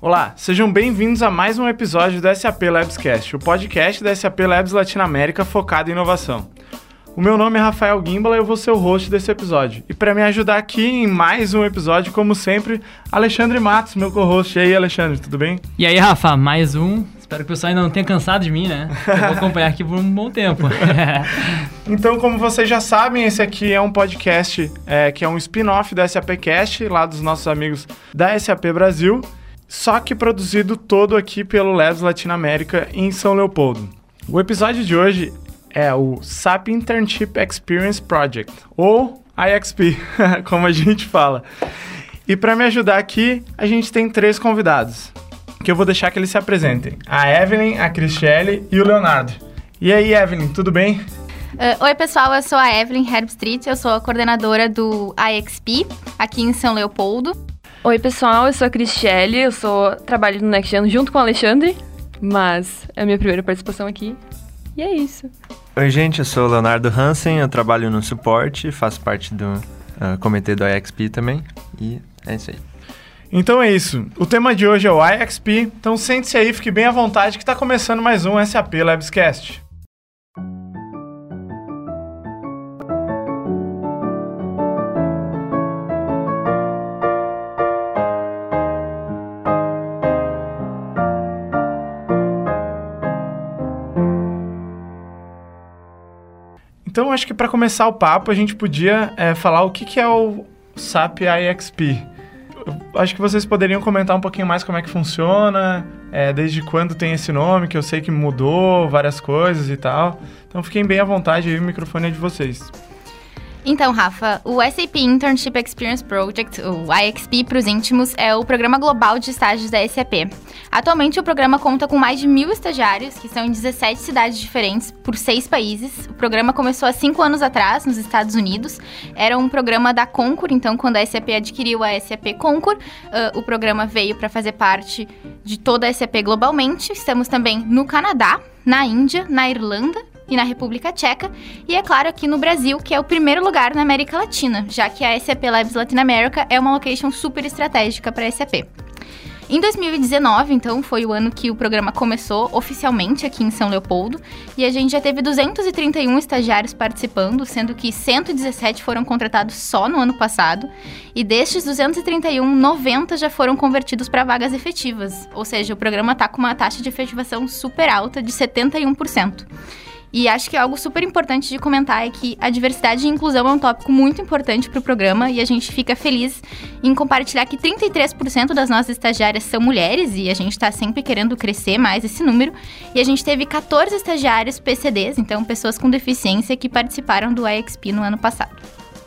Olá, sejam bem-vindos a mais um episódio do SAP Labscast, o podcast da SAP Labs Latinoamérica focado em inovação. O meu nome é Rafael Gimbala e eu vou ser o host desse episódio. E para me ajudar aqui em mais um episódio, como sempre, Alexandre Matos, meu co-host. E aí, Alexandre, tudo bem? E aí, Rafa, mais um. Espero que o pessoal ainda não tenha cansado de mim, né? Eu vou acompanhar aqui por um bom tempo. então, como vocês já sabem, esse aqui é um podcast é, que é um spin-off da SAPcast, lá dos nossos amigos da SAP Brasil só que produzido todo aqui pelo Labs Latinoamérica em São Leopoldo. O episódio de hoje é o SAP Internship Experience Project, ou IXP, como a gente fala. E para me ajudar aqui, a gente tem três convidados, que eu vou deixar que eles se apresentem: a Evelyn, a Cristiane e o Leonardo. E aí, Evelyn, tudo bem? Uh, oi, pessoal, eu sou a Evelyn Herbstreet, eu sou a coordenadora do IXP aqui em São Leopoldo. Oi, pessoal, eu sou a Cristiane, eu sou trabalho no NextGen junto com o Alexandre, mas é a minha primeira participação aqui. E é isso. Oi, gente, eu sou o Leonardo Hansen, eu trabalho no suporte, faço parte do uh, comitê do IXP também, e é isso aí. Então é isso. O tema de hoje é o IXP, então sente-se aí, fique bem à vontade que está começando mais um SAP Labscast. Então, acho que para começar o papo, a gente podia é, falar o que, que é o SAP IXP. Acho que vocês poderiam comentar um pouquinho mais como é que funciona, é, desde quando tem esse nome, que eu sei que mudou várias coisas e tal. Então, fiquem bem à vontade aí, o microfone é de vocês. Então, Rafa, o SAP Internship Experience Project, o IXP para os íntimos, é o programa global de estágios da SAP. Atualmente, o programa conta com mais de mil estagiários, que são em 17 cidades diferentes, por seis países. O programa começou há cinco anos atrás, nos Estados Unidos. Era um programa da Concur, então, quando a SAP adquiriu a SAP Concur, uh, o programa veio para fazer parte de toda a SAP globalmente. Estamos também no Canadá, na Índia, na Irlanda e na República Tcheca, e é claro aqui no Brasil, que é o primeiro lugar na América Latina, já que a SAP Labs Latin America é uma location super estratégica para a SAP. Em 2019, então, foi o ano que o programa começou oficialmente aqui em São Leopoldo, e a gente já teve 231 estagiários participando, sendo que 117 foram contratados só no ano passado, e destes 231, 90 já foram convertidos para vagas efetivas, ou seja, o programa está com uma taxa de efetivação super alta de 71%. E acho que algo super importante de comentar é que a diversidade e inclusão é um tópico muito importante para o programa e a gente fica feliz em compartilhar que 33% das nossas estagiárias são mulheres e a gente está sempre querendo crescer mais esse número. E a gente teve 14 estagiários PCDs, então pessoas com deficiência, que participaram do IXP no ano passado.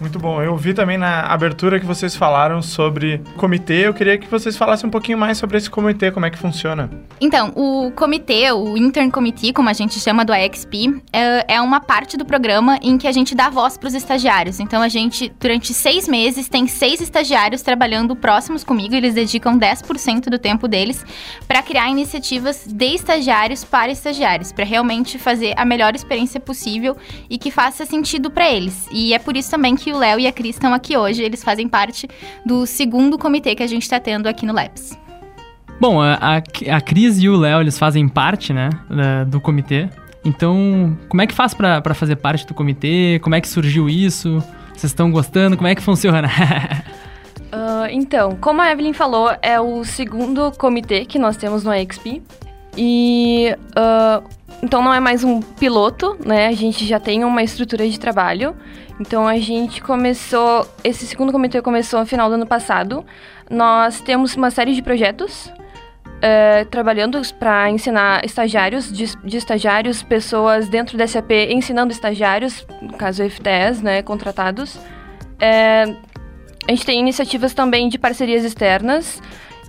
Muito bom. Eu vi também na abertura que vocês falaram sobre comitê. Eu queria que vocês falassem um pouquinho mais sobre esse comitê, como é que funciona. Então, o comitê, o Intern Committee, como a gente chama do IXP, é, é uma parte do programa em que a gente dá voz para os estagiários. Então, a gente, durante seis meses, tem seis estagiários trabalhando próximos comigo. Eles dedicam 10% do tempo deles para criar iniciativas de estagiários para estagiários, para realmente fazer a melhor experiência possível e que faça sentido para eles. E é por isso também que o Léo e a Cris estão aqui hoje. Eles fazem parte do segundo comitê que a gente está tendo aqui no Labs. Bom, a, a Cris e o Léo, eles fazem parte, né, do comitê. Então, como é que faz para fazer parte do comitê? Como é que surgiu isso? Vocês estão gostando? Como é que funciona? uh, então, como a Evelyn falou, é o segundo comitê que nós temos no XP. E uh, então não é mais um piloto, né? A gente já tem uma estrutura de trabalho. Então a gente começou, esse segundo comitê começou no final do ano passado. Nós temos uma série de projetos é, trabalhando para ensinar estagiários, de, de, estagiários, pessoas dentro da SAP ensinando estagiários, no caso FTEs, né, contratados. É, a gente tem iniciativas também de parcerias externas.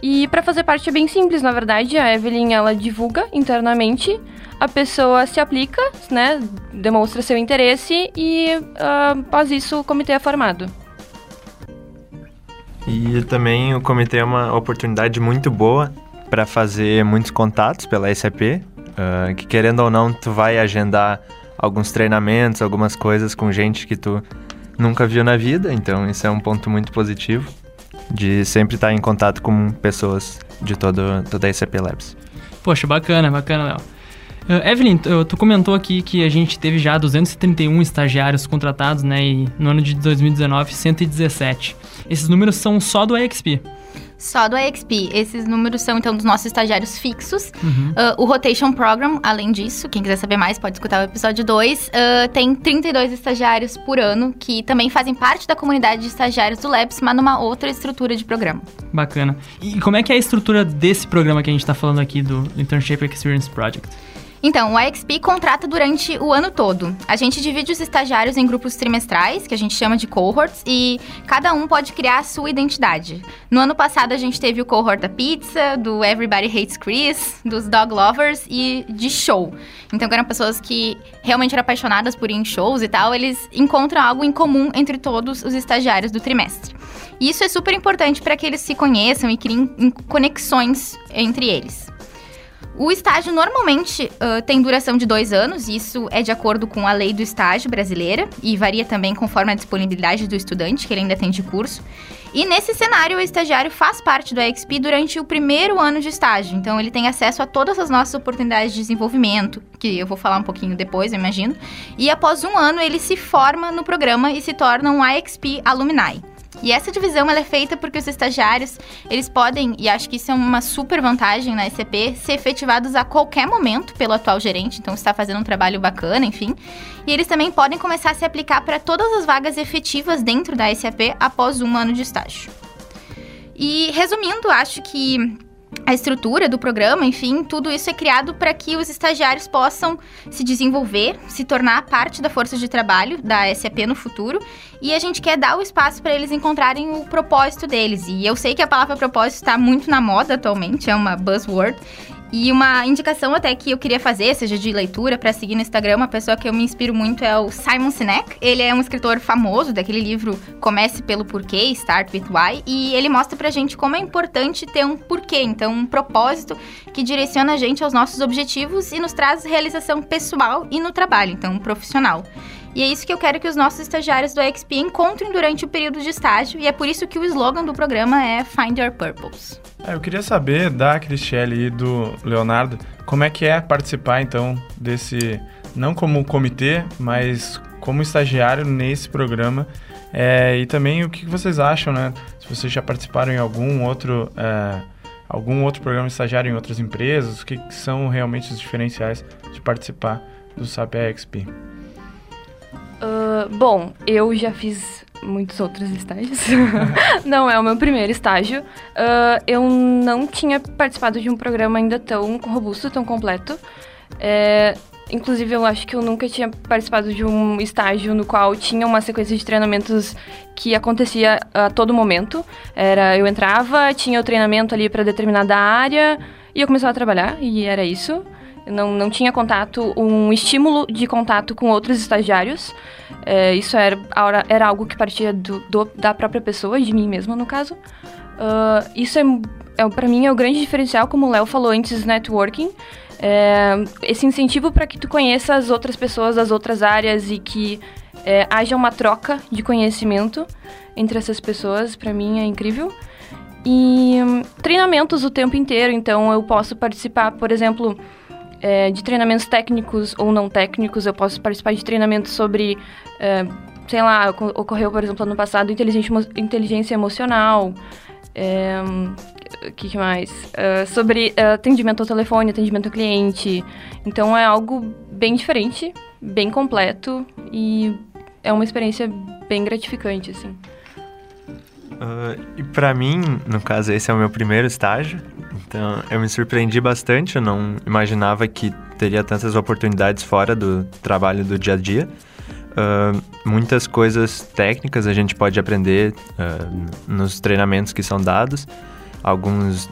E para fazer parte é bem simples, na verdade. A Evelyn ela divulga internamente a pessoa se aplica, né, demonstra seu interesse e uh, após isso o comitê é formado. E também o comitê é uma oportunidade muito boa para fazer muitos contatos pela SAP, uh, ah, que querendo ou não tu vai agendar alguns treinamentos, algumas coisas com gente que tu nunca viu na vida, então isso é um ponto muito positivo de sempre estar em contato com pessoas de todo, toda a SAP Labs. Poxa, bacana, bacana, Léo. Uh, Evelyn, tu, tu comentou aqui que a gente teve já 231 estagiários contratados, né? E no ano de 2019, 117. Esses números são só do EXP. Só do EXP. Esses números são, então, dos nossos estagiários fixos. Uhum. Uh, o Rotation Program, além disso, quem quiser saber mais pode escutar o episódio 2, uh, tem 32 estagiários por ano que também fazem parte da comunidade de estagiários do Labs, mas numa outra estrutura de programa. Bacana. E como é que é a estrutura desse programa que a gente está falando aqui do Internship Experience Project? Então, o IXP contrata durante o ano todo. A gente divide os estagiários em grupos trimestrais, que a gente chama de cohorts, e cada um pode criar a sua identidade. No ano passado, a gente teve o cohort da pizza, do Everybody Hates Chris, dos Dog Lovers e de show. Então, eram pessoas que realmente eram apaixonadas por ir em shows e tal, eles encontram algo em comum entre todos os estagiários do trimestre. E isso é super importante para que eles se conheçam e criem conexões entre eles. O estágio normalmente uh, tem duração de dois anos, isso é de acordo com a lei do estágio brasileira e varia também conforme a disponibilidade do estudante, que ele ainda tem de curso. E nesse cenário, o estagiário faz parte do EXP durante o primeiro ano de estágio, então ele tem acesso a todas as nossas oportunidades de desenvolvimento, que eu vou falar um pouquinho depois, eu imagino. E após um ano, ele se forma no programa e se torna um IXP Alumni. E essa divisão ela é feita porque os estagiários, eles podem, e acho que isso é uma super vantagem na SCP, ser efetivados a qualquer momento pelo atual gerente, então está fazendo um trabalho bacana, enfim. E eles também podem começar a se aplicar para todas as vagas efetivas dentro da SAP após um ano de estágio. E resumindo, acho que a estrutura do programa, enfim, tudo isso é criado para que os estagiários possam se desenvolver, se tornar parte da força de trabalho da SAP no futuro. E a gente quer dar o espaço para eles encontrarem o propósito deles. E eu sei que a palavra propósito está muito na moda atualmente, é uma buzzword. E uma indicação até que eu queria fazer, seja de leitura, para seguir no Instagram, uma pessoa que eu me inspiro muito é o Simon Sinek. Ele é um escritor famoso daquele livro Comece pelo Porquê, Start with Why, e ele mostra pra gente como é importante ter um porquê, então um propósito que direciona a gente aos nossos objetivos e nos traz realização pessoal e no trabalho, então profissional. E é isso que eu quero que os nossos estagiários do XP encontrem durante o período de estágio, e é por isso que o slogan do programa é Find Your Purpose. É, eu queria saber da Cristiane e do Leonardo como é que é participar então desse, não como comitê, mas como estagiário nesse programa. É, e também o que vocês acham, né? Se vocês já participaram em algum outro, é, algum outro programa estagiário em outras empresas, o que são realmente os diferenciais de participar do SAP XP? Uh, bom, eu já fiz muitos outros estágios. não é o meu primeiro estágio. Uh, eu não tinha participado de um programa ainda tão robusto, tão completo. É, inclusive, eu acho que eu nunca tinha participado de um estágio no qual tinha uma sequência de treinamentos que acontecia a todo momento. Era, eu entrava, tinha o treinamento ali para determinada área e eu começava a trabalhar e era isso. Não, não tinha contato, um estímulo de contato com outros estagiários. É, isso era, era algo que partia do, do, da própria pessoa, de mim mesma, no caso. Uh, isso é, é para mim, é o grande diferencial, como o Léo falou antes, networking. É, esse incentivo para que tu conheça as outras pessoas das outras áreas e que é, haja uma troca de conhecimento entre essas pessoas, para mim é incrível. E um, treinamentos o tempo inteiro, então eu posso participar, por exemplo, é, de treinamentos técnicos ou não técnicos, eu posso participar de treinamentos sobre, é, sei lá, ocorreu, por exemplo, ano passado, inteligência, emocional, é, que, mais? Uh, sobre uh, atendimento ao telefone, atendimento ao cliente. Então é algo bem diferente, bem completo e é uma experiência bem gratificante, assim. Uh, e para mim, no caso, esse é o meu primeiro estágio. Então, eu me surpreendi bastante. Eu não imaginava que teria tantas oportunidades fora do trabalho do dia a dia. Uh, muitas coisas técnicas a gente pode aprender uh, nos treinamentos que são dados. Alguns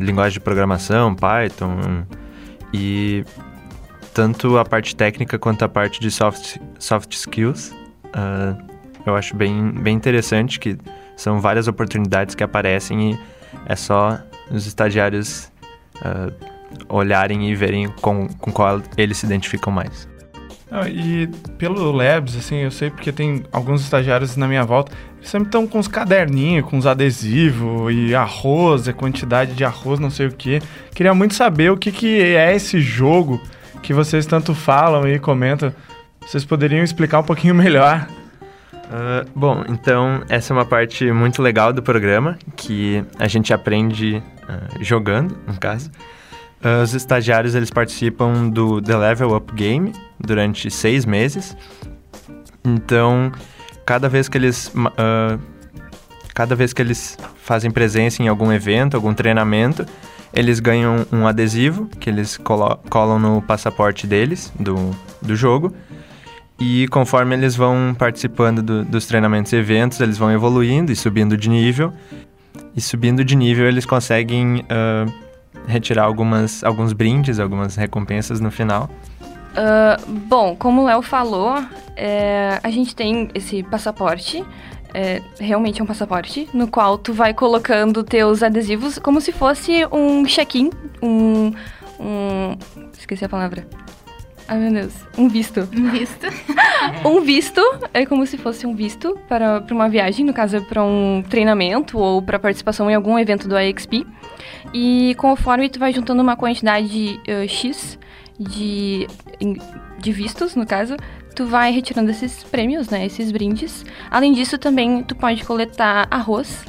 linguagens de programação, Python. E tanto a parte técnica quanto a parte de soft, soft skills. eu acho bem, bem interessante que são várias oportunidades que aparecem e é só os estagiários uh, olharem e verem com, com qual eles se identificam mais. Ah, E pelo Labs, assim, eu sei porque tem alguns estagiários na minha volta, eles sempre estão com uns caderninhos, com uns adesivos e arroz, a quantidade de arroz, não sei o que. Queria muito saber o que, que é esse jogo que vocês tanto falam e comentam. Vocês poderiam explicar um pouquinho melhor? Ah, bom, então essa é uma parte muito legal do programa que a gente aprende ah, jogando, no caso. Ah, os estagiários eles participam do The Level Up Game durante seis meses. Então, cada vez que eles cada vez que eles fazem presença em algum evento, algum treinamento, eles ganham um adesivo que eles colo- colam no passaporte deles do, do jogo. E conforme eles vão participando do- dos treinamentos e eventos, eles vão evoluindo e subindo de nível. E subindo de nível, eles conseguem ah, retirar algumas, alguns brindes, algumas recompensas no final. Ah, bom, como o Léo falou, é, a gente tem esse passaporte. é, realmente é um passaporte, no qual tu vai colocando teus adesivos como se fosse um check-in, um, um... Esqueci a palavra. Ai, meu Deus. Um visto. Visto. Um visto é como se fosse um visto para, para uma viagem, no caso, para um treinamento ou para participação em algum evento do IXP. E conforme tu vai juntando uma quantidade eh, X de, de vistos, no caso, tu vai retirando esses prêmios, né? Esses brindes. Além disso, também tu pode coletar arroz.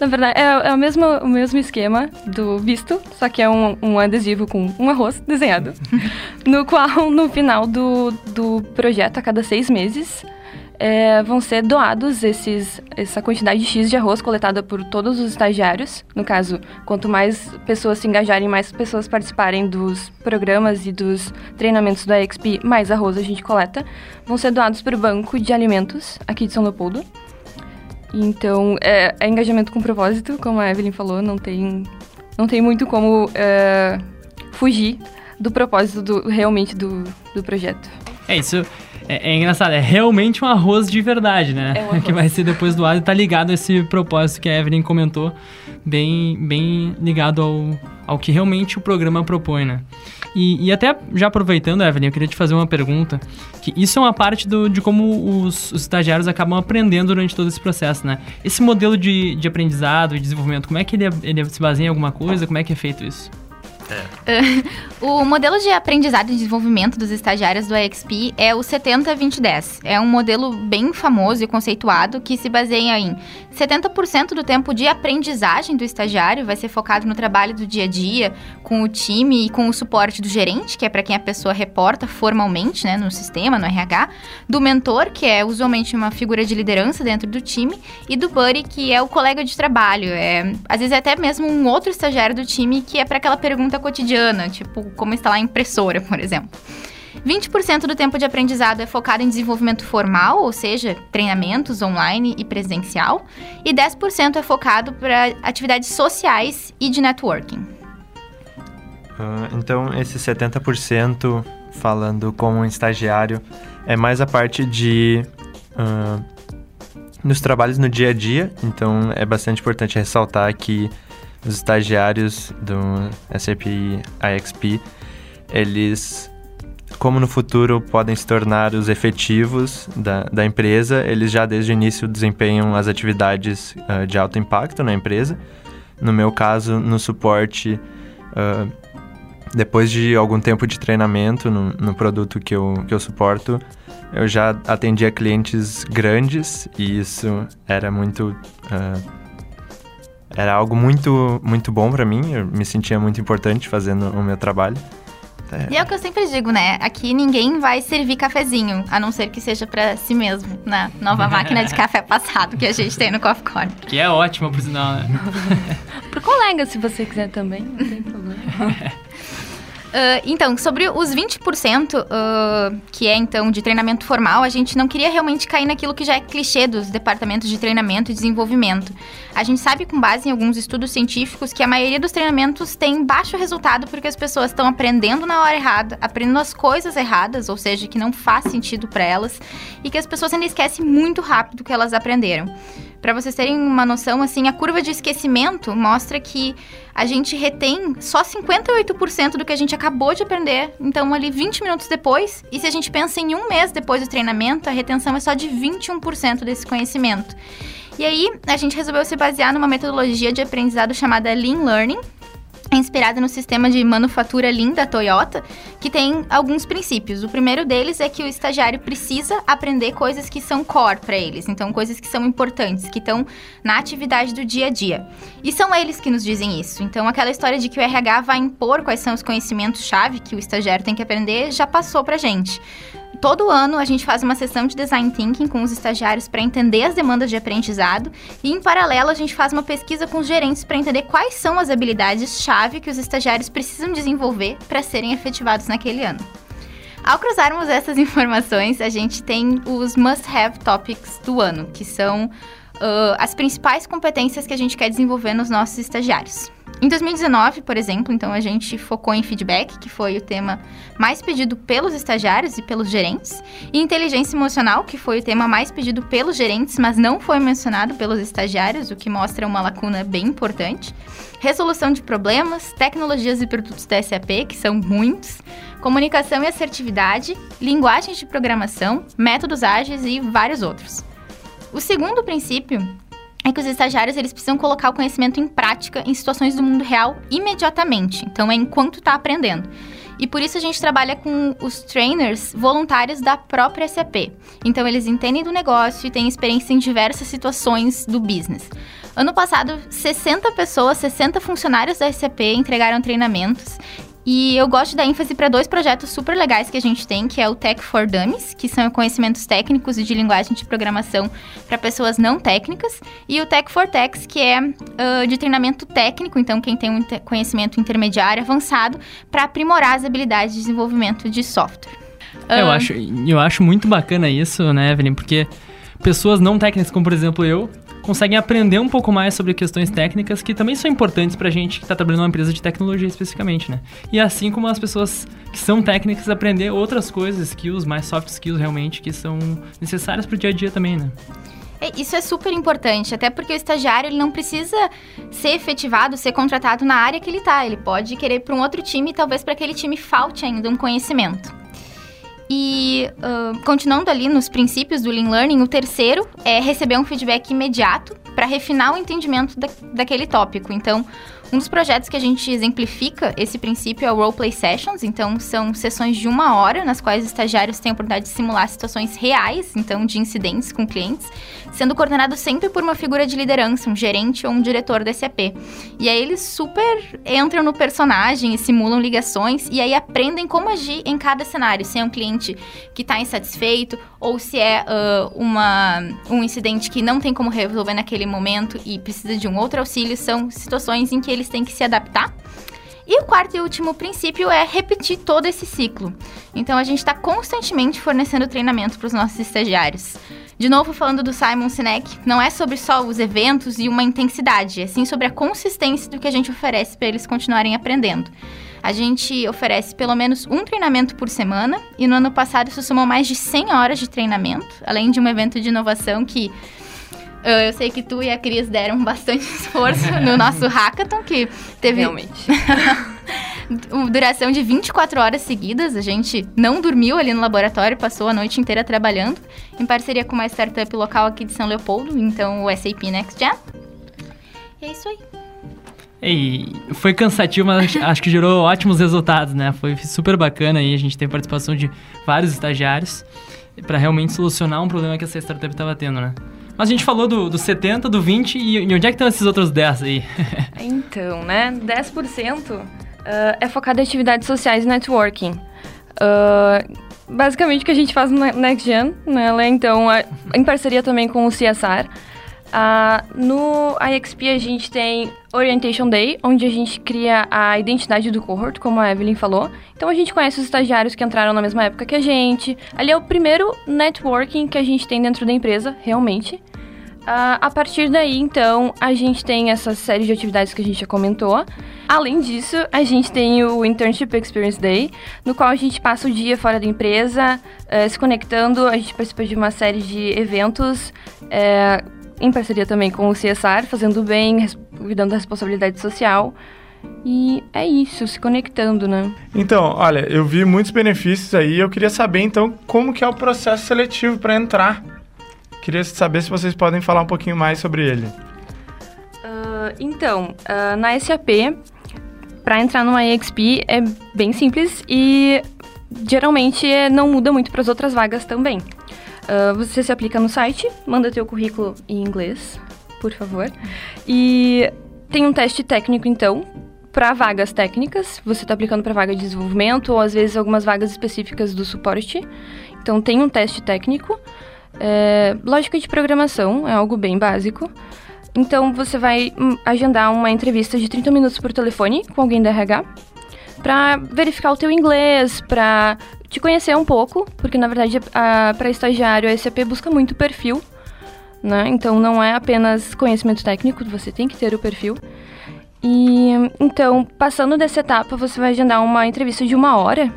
Na verdade, é, é o, mesmo, o mesmo esquema do visto, só que é um, um adesivo com um arroz desenhado. no qual, no final do, do projeto, a cada seis meses, é, vão ser doados esses, essa quantidade X de arroz coletada por todos os estagiários. No caso, quanto mais pessoas se engajarem, mais pessoas participarem dos programas e dos treinamentos do EXP, mais arroz a gente coleta. Vão ser doados para o Banco de Alimentos aqui de São Leopoldo. Então, é, é engajamento com propósito, como a Evelyn falou, não tem, não tem muito como é, fugir do propósito do, realmente do, do projeto. É isso. É, é engraçado, é realmente um arroz de verdade, né? É um arroz. que vai ser depois doado e tá ligado a esse propósito que a Evelyn comentou, bem, bem ligado ao, ao que realmente o programa propõe, né? E, e até já aproveitando, Evelyn, eu queria te fazer uma pergunta, que isso é uma parte do, de como os, os estagiários acabam aprendendo durante todo esse processo, né? Esse modelo de, de aprendizado e desenvolvimento, como é que ele, é- ele se baseia em alguma coisa? Como é que é feito isso? O modelo de aprendizado e desenvolvimento dos estagiários do EXP é o 70-20-10. É um modelo bem famoso e conceituado que se baseia em 70% do tempo de aprendizagem do estagiário vai ser focado no trabalho do dia a dia, com o time e com o suporte do gerente, que é para quem a pessoa reporta formalmente né, no sistema, no RH, do mentor, que é usualmente uma figura de liderança dentro do time, e do buddy, que é o colega de trabalho. É, às vezes é até mesmo um outro estagiário do time que é para aquela pergunta cotidiana, tipo como instalar impressora, por exemplo. 20% do tempo de aprendizado é focado em desenvolvimento formal, ou seja, treinamentos online e presencial, e 10% é focado para atividades sociais e de networking. Ah, então, esse 70% falando como estagiário é mais a parte de. ah, nos trabalhos no dia a dia. Então, é bastante importante ressaltar que os estagiários do SAP IXP, eles, como no futuro podem se tornar os efetivos da, da empresa, eles já desde o início desempenham as atividades ah, de alto impacto na empresa. No meu caso, no suporte. ah, depois de algum tempo de treinamento no, no produto que eu, que eu suporto, eu já atendia clientes grandes e isso era muito. ah, era algo muito, muito bom para mim, eu me sentia muito importante fazendo o meu trabalho. E é o que eu sempre digo, né? Aqui ninguém vai servir cafezinho, a não ser que seja para si mesmo, na nova máquina de café passado que a gente tem no Coffee Corner. Que é ótimo, por sinal, né? Pro colega, se você quiser também, não tem problema. Ah, então, sobre os 20%, ah, que é então de treinamento formal, a gente não queria realmente cair naquilo que já é clichê dos departamentos de treinamento e desenvolvimento. A gente sabe, com base em alguns estudos científicos, que a maioria dos treinamentos tem baixo resultado porque as pessoas estão aprendendo na hora errada, aprendendo as coisas erradas, ou seja, que não faz sentido para elas, e que as pessoas ainda esquecem muito rápido o que elas aprenderam. Para vocês terem uma noção, assim, a curva de esquecimento mostra que a gente retém só 58% do que a gente acabou de aprender, então ali 20 minutos depois. E se a gente pensa em um mês depois do treinamento, a retenção é só de 21% desse conhecimento. E aí, a gente resolveu se basear numa metodologia de aprendizado chamada Lean Learning, é inspirada no sistema de manufatura Lean da Toyota, que tem alguns princípios. O primeiro deles é que o estagiário precisa aprender coisas que são core para eles, então coisas que são importantes, que estão na atividade do dia a dia. E são eles que nos dizem isso. Então aquela história de que o RH vai impor quais são os conhecimentos-chave que o estagiário tem que aprender já passou pra gente. Todo ano a gente faz uma sessão de design thinking com os estagiários para entender as demandas de aprendizado e em paralelo a gente faz uma pesquisa com os gerentes para entender quais são as habilidades-chave que os estagiários precisam desenvolver para serem efetivados naquele ano. Ao cruzarmos essas informações, a gente tem os must-have topics do ano, que são uh, as principais competências que a gente quer desenvolver nos nossos estagiários. Em 2019, por exemplo, então a gente focou em feedback, que foi o tema mais pedido pelos estagiários e pelos gerentes, e inteligência emocional, que foi o tema mais pedido pelos gerentes, mas não foi mencionado pelos estagiários, o que mostra uma lacuna bem importante. Resolução de problemas, tecnologias e produtos da SAP, que são muitos, comunicação e assertividade, linguagens de programação, métodos ágeis e vários outros. O segundo princípio é que os estagiários eles precisam colocar o conhecimento em prática em situações do mundo real imediatamente. Então é enquanto está aprendendo. E por isso a gente trabalha com os trainers voluntários da própria SAP. Então eles entendem do negócio e têm experiência em diversas situações do business. Ano passado, 60 pessoas, 60 funcionários da SAP entregaram treinamentos e eu gosto de dar ênfase para dois projetos super legais que a gente tem, que é o Tech for Dummies, que são conhecimentos técnicos e de linguagem de programação para pessoas não técnicas, e o Tech for Techs, que é uh, de treinamento técnico, então quem tem um conhecimento intermediário avançado, para aprimorar as habilidades de desenvolvimento de software. Uh... Eu, acho, eu acho muito bacana isso, né, Evelyn, porque pessoas não técnicas, como por exemplo eu, conseguem aprender um pouco mais sobre questões técnicas que também são importantes pra gente que está trabalhando numa empresa de tecnologia especificamente, né? E assim como as pessoas que são técnicas aprender outras coisas, skills, mais soft skills realmente, que são necessárias pro dia a dia também, né? É, isso é super importante, até porque o estagiário ele não precisa ser efetivado, ser contratado na área que ele está. Ele pode querer para um outro time talvez para aquele time falte ainda um conhecimento. E uh, continuando ali nos princípios do Lean Learning, o terceiro é receber um feedback imediato para refinar o entendimento da, daquele tópico. Então, um dos projetos que a gente exemplifica esse princípio é o Roleplay Sessions, então são sessões de uma hora nas quais os estagiários têm a oportunidade de simular situações reais, então de incidentes com clientes, sendo coordenado sempre por uma figura de liderança, um gerente ou um diretor da SAP. E aí eles super entram no personagem e simulam ligações e aí aprendem como agir em cada cenário, se é um cliente que está insatisfeito ou se é uh, uma, um incidente que não tem como resolver naquele momento e precisa de um outro auxílio, são situações em que eles têm que se adaptar. E o quarto e último princípio é repetir todo esse ciclo. Então a gente está constantemente fornecendo treinamento para os nossos estagiários. De novo, falando do Simon Sinek, não é sobre só os eventos e uma intensidade, é sim sobre a consistência do que a gente oferece para eles continuarem aprendendo. A gente oferece pelo menos um treinamento por semana e no ano passado isso somou mais de 100 horas de treinamento, além de um evento de inovação que eu sei que tu e a Cris deram bastante esforço no nosso hackathon, que teve. Realmente. duração de 24 horas seguidas. A gente não dormiu ali no laboratório, passou a noite inteira trabalhando, em parceria com uma startup local aqui de São Leopoldo, então o SAP Next Gen. E é isso aí. E foi cansativo, mas acho que gerou ótimos resultados, né? Foi super bacana aí, a gente tem participação de vários estagiários para realmente solucionar um problema que essa startup estava tendo, né? Mas a gente falou do, do 70, do 20 e, e onde é que estão esses outros 10 aí? então, né? 10% uh, é focado em atividades sociais e networking. Uh, basicamente o que a gente faz no Next Gen, né? Então, em parceria também com o CSR. Uh, no IXP a gente tem Orientation Day, onde a gente cria a identidade do cohort, como a Evelyn falou. Então a gente conhece os estagiários que entraram na mesma época que a gente. Ali é o primeiro networking que a gente tem dentro da empresa, realmente. Uh, a partir daí, então, a gente tem essa série de atividades que a gente já comentou. Além disso, a gente tem o Internship Experience Day, no qual a gente passa o dia fora da empresa, uh, se conectando. A gente participa de uma série de eventos, uh, em parceria também com o CSR, fazendo bem, cuidando da responsabilidade social. E é isso, se conectando, né? Então, olha, eu vi muitos benefícios aí. Eu queria saber, então, como que é o processo seletivo para entrar. Queria saber se vocês podem falar um pouquinho mais sobre ele. Ah, então, ah, na SAP, para entrar numa EXP é bem simples e geralmente não muda muito para as outras vagas também. Ah, você se aplica no site, manda teu currículo em inglês, por favor, e tem um teste técnico então para vagas técnicas. Você está aplicando para vaga de desenvolvimento ou às vezes algumas vagas específicas do suporte. Então tem um teste técnico. É, lógica de programação é algo bem básico. Então você vai hum, agendar uma entrevista de 30 minutos por telefone com alguém da RH para verificar o teu inglês, para te conhecer um pouco, porque na verdade para estagiário a SAP busca muito perfil, né? Então não é apenas conhecimento técnico, você tem que ter o perfil. E então, passando dessa etapa, você vai agendar uma entrevista de uma hora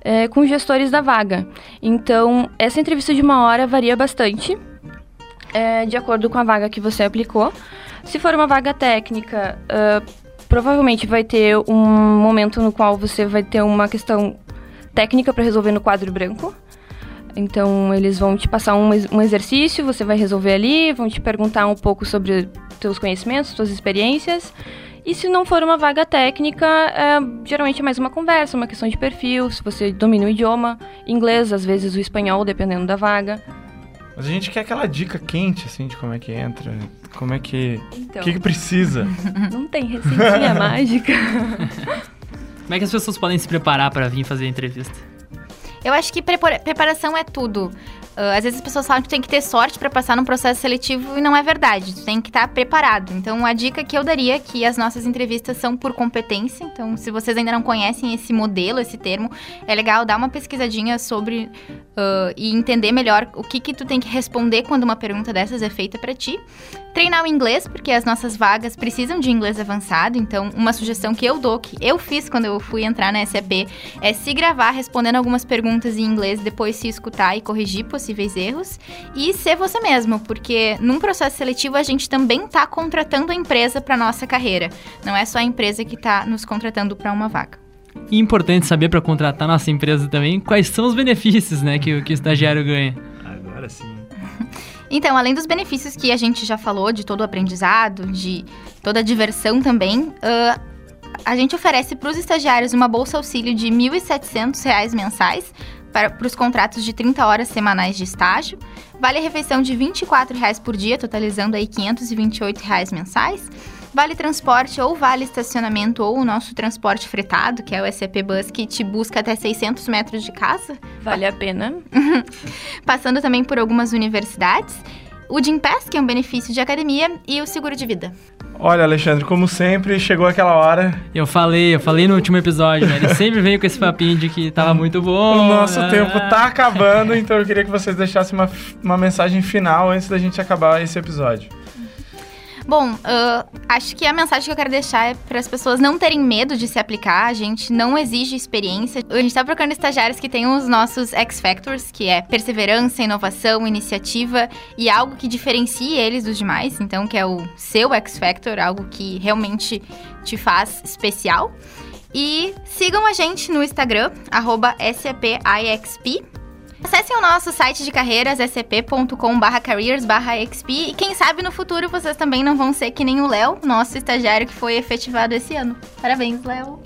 é, com gestores da vaga. Então, essa entrevista de uma hora varia bastante é, de acordo com a vaga que você aplicou. Se for uma vaga técnica, ah, provavelmente vai ter um momento no qual você vai ter uma questão técnica para resolver no quadro branco. Então, eles vão te passar um, um exercício, você vai resolver ali, vão te perguntar um pouco sobre teus conhecimentos, suas experiências. E se não for uma vaga técnica, é, geralmente é mais uma conversa, uma questão de perfil, se você domina o idioma, inglês, às vezes o espanhol, dependendo da vaga. Mas a gente quer aquela dica quente, assim, de como é que entra, como é que... Então, O que, que precisa? não tem receitinha mágica. Como é que as pessoas podem se preparar para vir fazer a entrevista? Eu acho que prepara- preparação é tudo. Ah, às vezes as pessoas falam que tu tem que ter sorte para passar num processo seletivo e não é verdade. Tu tem que estar preparado. Então, a dica que eu daria é que as nossas entrevistas são por competência. Então, se vocês ainda não conhecem esse modelo, esse termo, é legal dar uma pesquisadinha sobre ah, e entender melhor o que que tu tem que responder quando uma pergunta dessas é feita para ti. Treinar o inglês, porque as nossas vagas precisam de inglês avançado. Então, uma sugestão que eu dou, que eu fiz quando eu fui entrar na SAP, é se gravar respondendo algumas perguntas em inglês, depois se escutar e corrigir possíveis erros. E ser você mesmo, porque num processo seletivo a gente também está contratando a empresa para nossa carreira. Não é só a empresa que está nos contratando para uma vaga. E importante saber para contratar nossa empresa também quais são os benefícios né, que, que o estagiário ganha. Agora sim. Então, além dos benefícios que a gente já falou, de todo o aprendizado, de toda a diversão também, ah, a gente oferece para os estagiários uma bolsa auxílio de 1.700 reais mensais para, os contratos de 30 horas semanais de estágio, vale a refeição de 24 reais por dia, totalizando aí 528 reais mensais, vale transporte ou vale estacionamento ou o nosso transporte fretado, que é o SAP Bus, que te busca até 600 metros de casa, Vale a pena. passando também por algumas universidades, o Gympass, que é um benefício de academia, e o seguro de vida. Olha, Alexandre, como sempre, chegou aquela hora. Eu falei, eu falei no último episódio, né? Ele sempre veio com esse papinho de que tava muito bom. o nosso ah, tempo tá acabando, então eu queria que vocês deixassem uma, uma mensagem final antes da gente acabar esse episódio. Bom, ah, acho que a mensagem que eu quero deixar é para as pessoas não terem medo de se aplicar. A gente não exige experiência. A gente está procurando estagiários que tenham os nossos X Factors, que é perseverança, inovação, iniciativa e algo que diferencie eles dos demais. Então, que é o seu X Factor, algo que realmente te faz especial. E sigam a gente no Instagram, SAPIXP. Acessem o nosso site de carreiras, scp.com.br careers.xp e quem sabe no futuro vocês também não vão ser que nem o Léo, nosso estagiário que foi efetivado esse ano. Parabéns, Léo.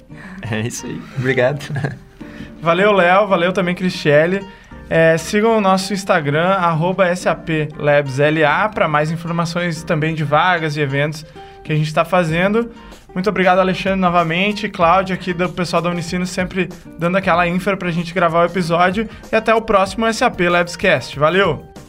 É isso aí. Obrigado. Valeu, Léo. Valeu também, Cristiele. É, sigam o nosso Instagram, arroba SAPLabsLA, para mais informações também de vagas e eventos que a gente está fazendo. Muito obrigado, Alexandre, novamente. Cláudio, aqui do pessoal da Unicino, sempre dando aquela infra para a gente gravar o episódio. E até o próximo SAP Labscast. Valeu!